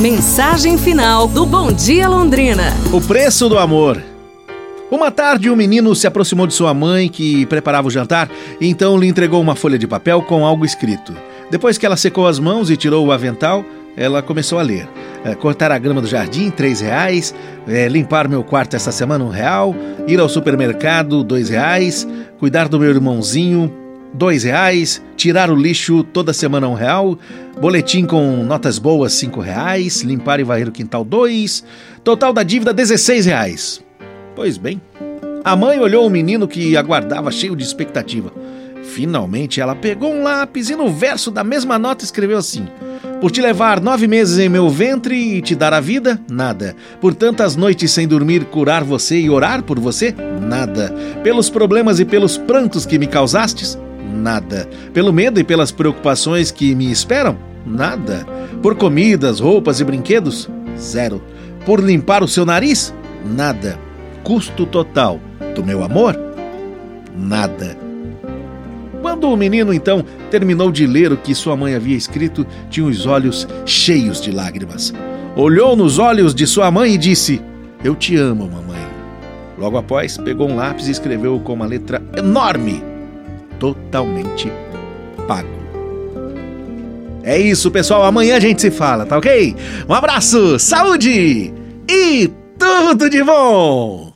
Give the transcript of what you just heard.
Mensagem final do Bom Dia Londrina. O preço do amor. Uma tarde, um menino se aproximou de sua mãe, que preparava o jantar, e então lhe entregou uma folha de papel com algo escrito. Depois que ela secou as mãos e tirou o avental, ela começou a ler. É, cortar a grama do jardim, três reais. É, limpar meu quarto esta semana, um real. Ir ao supermercado, dois reais. Cuidar do meu irmãozinho, dois reais. Tirar o lixo toda semana, um real. Boletim com notas boas, cinco reais. Limpar e varrer o quintal, dois. Total da dívida, dezesseis reais. Pois bem, a mãe olhou o menino que aguardava cheio de expectativa. Finalmente ela pegou um lápis e no verso da mesma nota escreveu assim: Por te levar nove meses em meu ventre e te dar a vida, nada. Por tantas noites sem dormir, curar você e orar por você, nada. Pelos problemas e pelos prantos que me causastes, nada. Pelo medo e pelas preocupações que me esperam, nada. Por comidas, roupas e brinquedos, zero. Por limpar o seu nariz, nada custo total do meu amor? Nada. Quando o menino então terminou de ler o que sua mãe havia escrito, tinha os olhos cheios de lágrimas. Olhou nos olhos de sua mãe e disse: Eu te amo, mamãe. Logo após, pegou um lápis e escreveu com uma letra enorme: Totalmente pago. É isso, pessoal. Amanhã a gente se fala, tá ok? Um abraço, saúde e tudo de bom!